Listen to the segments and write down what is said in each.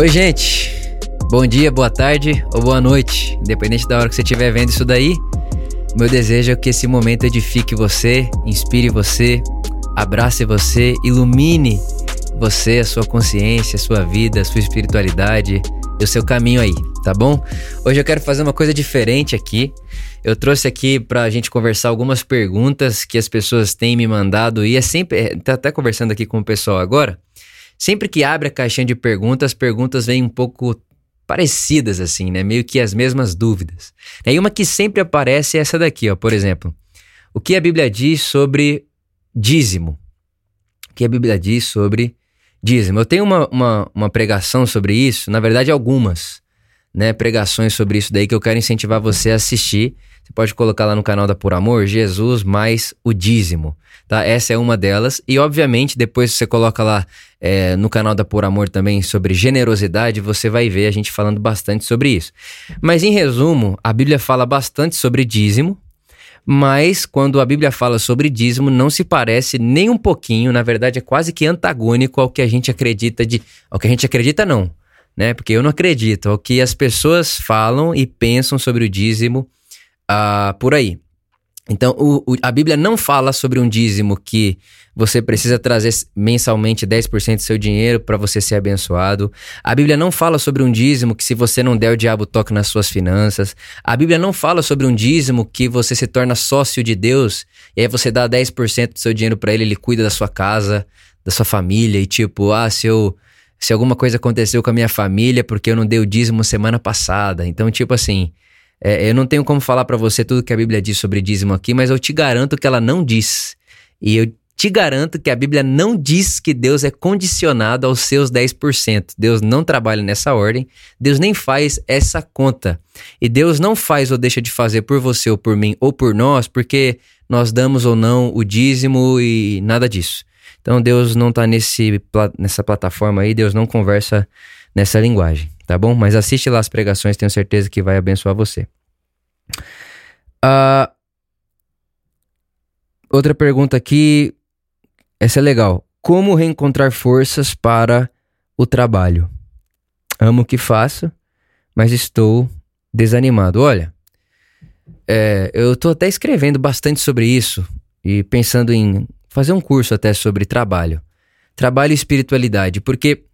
Oi, gente. Bom dia, boa tarde ou boa noite, independente da hora que você estiver vendo isso daí. Meu desejo é que esse momento edifique você, inspire você, abrace você, ilumine você, a sua consciência, a sua vida, a sua espiritualidade e o seu caminho aí, tá bom? Hoje eu quero fazer uma coisa diferente aqui. Eu trouxe aqui pra gente conversar algumas perguntas que as pessoas têm me mandado e é sempre. É, tá até conversando aqui com o pessoal agora. Sempre que abre a caixinha de perguntas, as perguntas vêm um pouco parecidas assim, né? Meio que as mesmas dúvidas. E uma que sempre aparece é essa daqui, ó, por exemplo. O que a Bíblia diz sobre dízimo? O que a Bíblia diz sobre dízimo? Eu tenho uma, uma, uma pregação sobre isso, na verdade algumas, né? Pregações sobre isso daí que eu quero incentivar você a assistir. Você pode colocar lá no canal da Por Amor, Jesus mais o dízimo, tá? Essa é uma delas. E obviamente depois você coloca lá é, no canal da Por Amor também sobre generosidade, você vai ver a gente falando bastante sobre isso. Mas em resumo, a Bíblia fala bastante sobre dízimo, mas quando a Bíblia fala sobre dízimo, não se parece nem um pouquinho, na verdade é quase que antagônico ao que a gente acredita de. Ao que a gente acredita, não, né? Porque eu não acredito, ao que as pessoas falam e pensam sobre o dízimo uh, por aí. Então, o, o, a Bíblia não fala sobre um dízimo que você precisa trazer mensalmente 10% do seu dinheiro para você ser abençoado. A Bíblia não fala sobre um dízimo que se você não der o diabo toque nas suas finanças. A Bíblia não fala sobre um dízimo que você se torna sócio de Deus e aí você dá 10% do seu dinheiro para ele, ele cuida da sua casa, da sua família e tipo, ah, se eu se alguma coisa aconteceu com a minha família porque eu não dei o dízimo semana passada. Então, tipo assim, é, eu não tenho como falar para você tudo que a Bíblia diz sobre dízimo aqui, mas eu te garanto que ela não diz. E eu te garanto que a Bíblia não diz que Deus é condicionado aos seus 10%. Deus não trabalha nessa ordem, Deus nem faz essa conta. E Deus não faz ou deixa de fazer por você ou por mim ou por nós, porque nós damos ou não o dízimo e nada disso. Então Deus não está nesse, nessa plataforma aí, Deus não conversa nessa linguagem tá bom? Mas assiste lá as pregações, tenho certeza que vai abençoar você. Uh, outra pergunta aqui, essa é legal. Como reencontrar forças para o trabalho? Amo o que faço, mas estou desanimado. Olha, é, eu estou até escrevendo bastante sobre isso e pensando em fazer um curso até sobre trabalho. Trabalho e espiritualidade, porque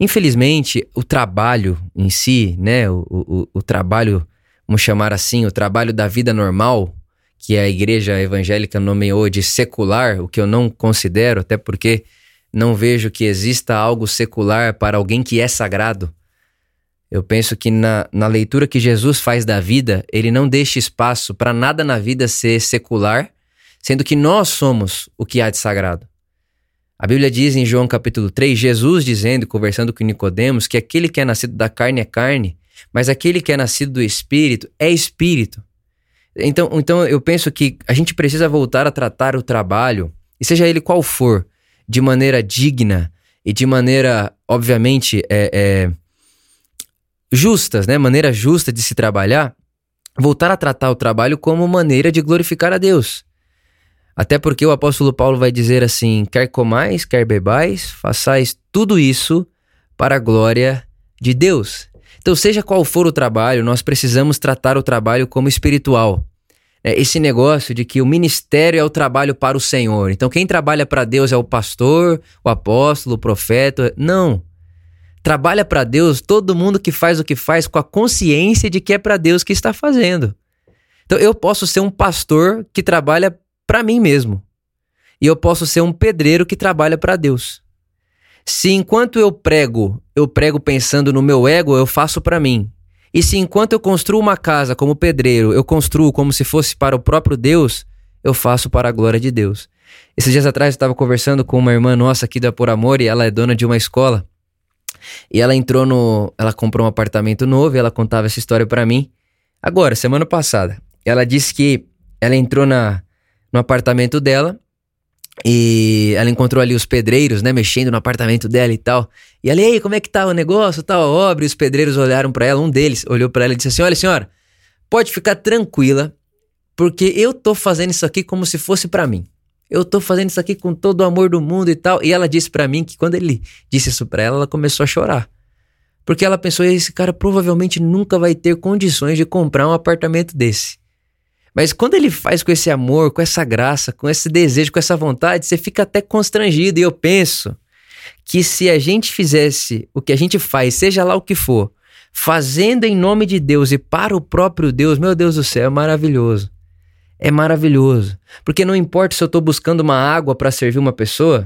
Infelizmente, o trabalho em si, né, o, o, o trabalho, vamos chamar assim, o trabalho da vida normal, que a igreja evangélica nomeou de secular, o que eu não considero, até porque não vejo que exista algo secular para alguém que é sagrado. Eu penso que na, na leitura que Jesus faz da vida, ele não deixa espaço para nada na vida ser secular, sendo que nós somos o que há de sagrado. A Bíblia diz em João capítulo 3, Jesus dizendo, conversando com Nicodemos, que aquele que é nascido da carne é carne, mas aquele que é nascido do espírito é espírito. Então, então eu penso que a gente precisa voltar a tratar o trabalho, e seja ele qual for, de maneira digna e de maneira, obviamente, é, é, justas, né? Maneira justa de se trabalhar, voltar a tratar o trabalho como maneira de glorificar a Deus. Até porque o apóstolo Paulo vai dizer assim: quer comais, quer bebais, façais tudo isso para a glória de Deus. Então, seja qual for o trabalho, nós precisamos tratar o trabalho como espiritual. É esse negócio de que o ministério é o trabalho para o Senhor. Então, quem trabalha para Deus é o pastor, o apóstolo, o profeta. Não. Trabalha para Deus todo mundo que faz o que faz com a consciência de que é para Deus que está fazendo. Então, eu posso ser um pastor que trabalha para mim mesmo. E eu posso ser um pedreiro que trabalha para Deus. Se enquanto eu prego, eu prego pensando no meu ego, eu faço para mim. E se enquanto eu construo uma casa como pedreiro, eu construo como se fosse para o próprio Deus, eu faço para a glória de Deus. Esses dias atrás eu estava conversando com uma irmã nossa aqui da Por Amor e ela é dona de uma escola. E ela entrou no. Ela comprou um apartamento novo e ela contava essa história para mim. Agora, semana passada. Ela disse que ela entrou na, no apartamento dela. E ela encontrou ali os pedreiros, né, mexendo no apartamento dela e tal. E ela, ei, como é que tá o negócio, tal, obra? E os pedreiros olharam para ela, um deles olhou para ela e disse assim: "Olha, senhora, pode ficar tranquila, porque eu tô fazendo isso aqui como se fosse para mim. Eu tô fazendo isso aqui com todo o amor do mundo e tal". E ela disse para mim que quando ele disse isso para ela, ela começou a chorar. Porque ela pensou: esse cara provavelmente nunca vai ter condições de comprar um apartamento desse. Mas quando ele faz com esse amor, com essa graça, com esse desejo, com essa vontade, você fica até constrangido. E eu penso que se a gente fizesse o que a gente faz, seja lá o que for, fazendo em nome de Deus e para o próprio Deus, meu Deus do céu, é maravilhoso. É maravilhoso. Porque não importa se eu estou buscando uma água para servir uma pessoa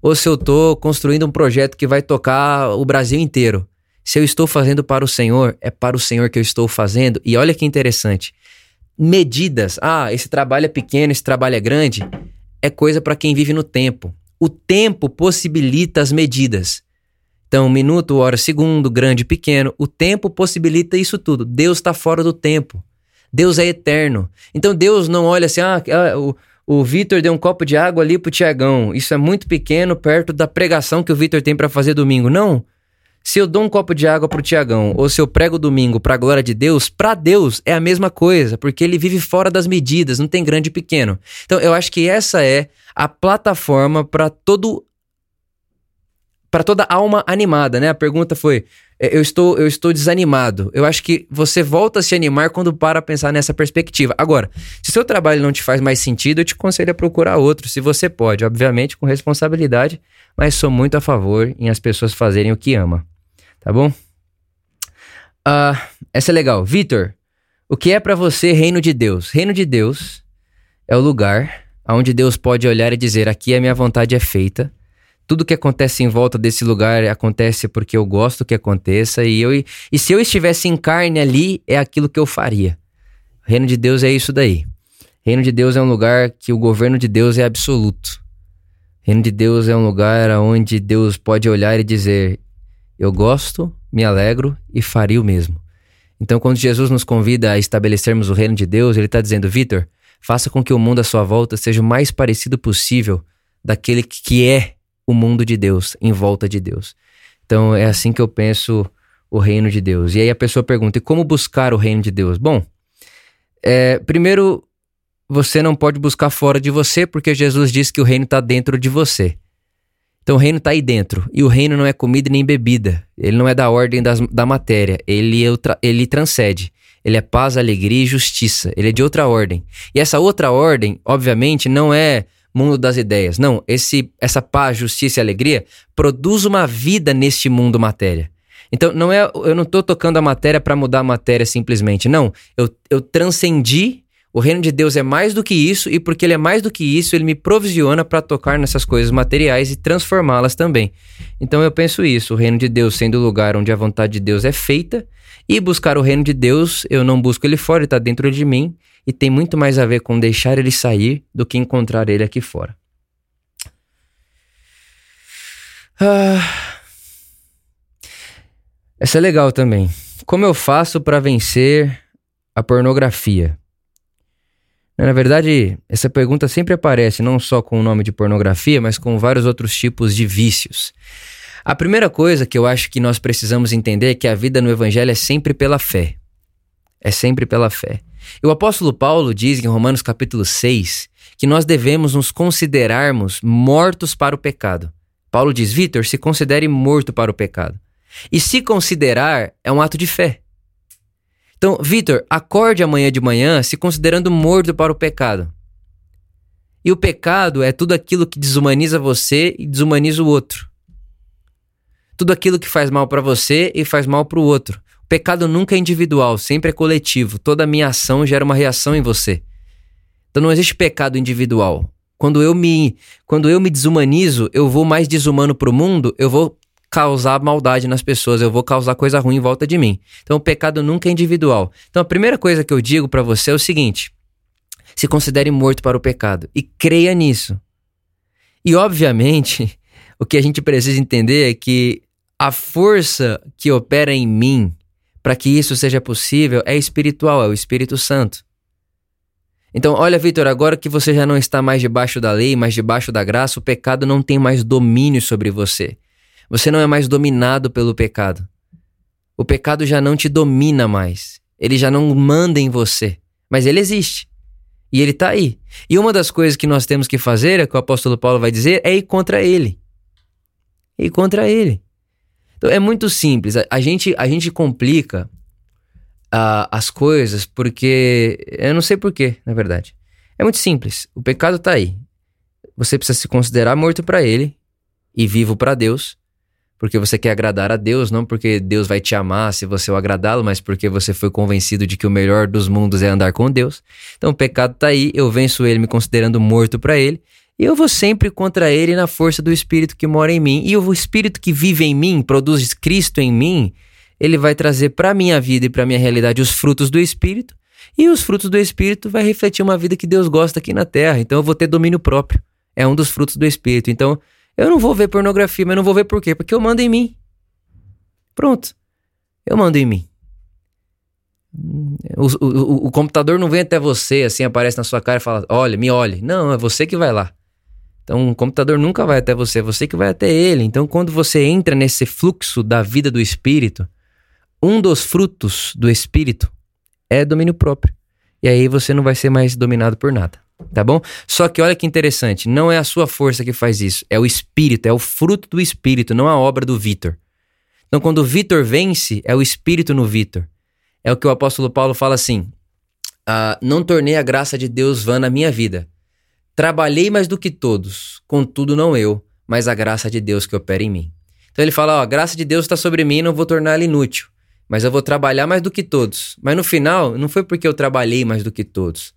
ou se eu estou construindo um projeto que vai tocar o Brasil inteiro. Se eu estou fazendo para o Senhor, é para o Senhor que eu estou fazendo. E olha que interessante. Medidas. Ah, esse trabalho é pequeno, esse trabalho é grande. É coisa para quem vive no tempo. O tempo possibilita as medidas. Então, minuto, hora, segundo, grande, pequeno, o tempo possibilita isso tudo. Deus está fora do tempo. Deus é eterno. Então Deus não olha assim, ah, ah o, o Vitor deu um copo de água ali pro Tiagão. Isso é muito pequeno perto da pregação que o Vitor tem para fazer domingo. Não. Se eu dou um copo de água pro Tiagão, ou se eu prego domingo pra glória de Deus, para Deus é a mesma coisa, porque ele vive fora das medidas, não tem grande e pequeno. Então eu acho que essa é a plataforma para todo para toda alma animada, né? A pergunta foi: é, eu estou, eu estou desanimado. Eu acho que você volta a se animar quando para pensar nessa perspectiva. Agora, se seu trabalho não te faz mais sentido, eu te aconselho a procurar outro, se você pode, obviamente com responsabilidade, mas sou muito a favor em as pessoas fazerem o que ama. Tá bom? Uh, essa é legal. Vitor, o que é para você reino de Deus? Reino de Deus é o lugar onde Deus pode olhar e dizer: aqui a minha vontade é feita tudo que acontece em volta desse lugar acontece porque eu gosto que aconteça e eu e se eu estivesse em carne ali é aquilo que eu faria. Reino de Deus é isso daí. Reino de Deus é um lugar que o governo de Deus é absoluto. Reino de Deus é um lugar onde Deus pode olhar e dizer: eu gosto, me alegro e faria o mesmo. Então, quando Jesus nos convida a estabelecermos o reino de Deus, ele está dizendo: Vitor, faça com que o mundo à sua volta seja o mais parecido possível daquele que é o mundo de Deus, em volta de Deus. Então é assim que eu penso o reino de Deus. E aí a pessoa pergunta: e como buscar o reino de Deus? Bom, é, primeiro você não pode buscar fora de você, porque Jesus disse que o reino está dentro de você. Então o reino está aí dentro. E o reino não é comida nem bebida. Ele não é da ordem das, da matéria. Ele, é ele transcende. Ele é paz, alegria e justiça. Ele é de outra ordem. E essa outra ordem, obviamente, não é mundo das ideias. Não, esse essa paz, justiça e alegria produz uma vida neste mundo matéria. Então, não é, eu não estou tocando a matéria para mudar a matéria simplesmente. Não, eu, eu transcendi. O reino de Deus é mais do que isso, e porque ele é mais do que isso, ele me provisiona para tocar nessas coisas materiais e transformá-las também. Então eu penso isso: o reino de Deus sendo o lugar onde a vontade de Deus é feita, e buscar o reino de Deus, eu não busco ele fora, ele está dentro de mim, e tem muito mais a ver com deixar ele sair do que encontrar ele aqui fora. Ah, essa é legal também. Como eu faço para vencer a pornografia? Na verdade, essa pergunta sempre aparece não só com o nome de pornografia, mas com vários outros tipos de vícios. A primeira coisa que eu acho que nós precisamos entender é que a vida no Evangelho é sempre pela fé. É sempre pela fé. E o apóstolo Paulo diz em Romanos capítulo 6 que nós devemos nos considerarmos mortos para o pecado. Paulo diz: Vitor, se considere morto para o pecado. E se considerar é um ato de fé. Então, Vitor, acorde amanhã de manhã se considerando morto para o pecado. E o pecado é tudo aquilo que desumaniza você e desumaniza o outro. Tudo aquilo que faz mal para você e faz mal para o outro. Pecado nunca é individual, sempre é coletivo. Toda minha ação gera uma reação em você. Então não existe pecado individual. Quando eu me, quando eu me desumanizo, eu vou mais desumano pro mundo, eu vou causar maldade nas pessoas, eu vou causar coisa ruim em volta de mim. Então o pecado nunca é individual. Então a primeira coisa que eu digo para você é o seguinte: se considere morto para o pecado e creia nisso. E obviamente, o que a gente precisa entender é que a força que opera em mim para que isso seja possível é espiritual, é o Espírito Santo. Então, olha, Vitor, agora que você já não está mais debaixo da lei, mas debaixo da graça, o pecado não tem mais domínio sobre você. Você não é mais dominado pelo pecado. O pecado já não te domina mais. Ele já não manda em você. Mas ele existe. E ele está aí. E uma das coisas que nós temos que fazer, é que o apóstolo Paulo vai dizer, é ir contra ele. Ir contra ele. Então é muito simples. A, a gente, a gente complica uh, as coisas porque. Eu não sei porquê, na verdade. É muito simples. O pecado tá aí. Você precisa se considerar morto para ele e vivo para Deus. Porque você quer agradar a Deus, não porque Deus vai te amar se você o agradá-lo, mas porque você foi convencido de que o melhor dos mundos é andar com Deus. Então o pecado tá aí, eu venço ele me considerando morto para ele e eu vou sempre contra ele na força do Espírito que mora em mim. E o Espírito que vive em mim, produz Cristo em mim, ele vai trazer para minha vida e para minha realidade os frutos do Espírito. E os frutos do Espírito vai refletir uma vida que Deus gosta aqui na terra. Então eu vou ter domínio próprio. É um dos frutos do Espírito. Então eu não vou ver pornografia, mas não vou ver por quê? Porque eu mando em mim. Pronto. Eu mando em mim. O, o, o, computador não vem até você, assim, aparece na sua cara e fala: olha, me olhe. Não, é você que vai lá. Então, o computador nunca vai até você, é você que vai até ele. Então, quando você entra nesse fluxo da vida do espírito, um dos frutos do espírito é domínio próprio. E aí você não vai ser mais dominado por nada, tá bom? Só que olha que interessante, não é a sua força que faz isso, é o espírito, é o fruto do espírito, não a obra do Vitor. Então, quando o Vitor vence, é o espírito no Vitor. É o que o apóstolo Paulo fala assim: ah, Não tornei a graça de Deus vã na minha vida Trabalhei mais do que todos, contudo não eu, mas a graça de Deus que opera em mim. Então ele fala: ó, a graça de Deus está sobre mim, não vou torná-la inútil, mas eu vou trabalhar mais do que todos. Mas no final, não foi porque eu trabalhei mais do que todos,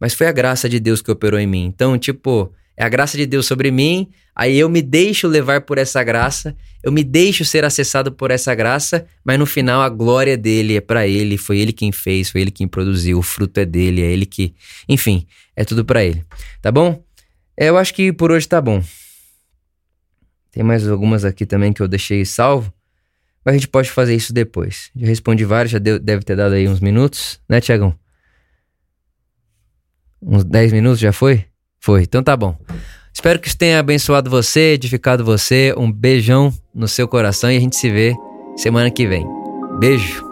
mas foi a graça de Deus que operou em mim. Então, tipo, é a graça de Deus sobre mim, aí eu me deixo levar por essa graça, eu me deixo ser acessado por essa graça, mas no final a glória dele é para ele, foi ele quem fez, foi ele quem produziu, o fruto é dele, é ele que, enfim, é tudo para ele. Tá bom? É, eu acho que por hoje tá bom. Tem mais algumas aqui também que eu deixei salvo. Mas a gente pode fazer isso depois. Já respondi vários, já deu, deve ter dado aí uns minutos, né, Tiagão? Uns 10 minutos já foi? Foi, então tá bom. Espero que isso tenha abençoado você, edificado você. Um beijão no seu coração e a gente se vê semana que vem. Beijo.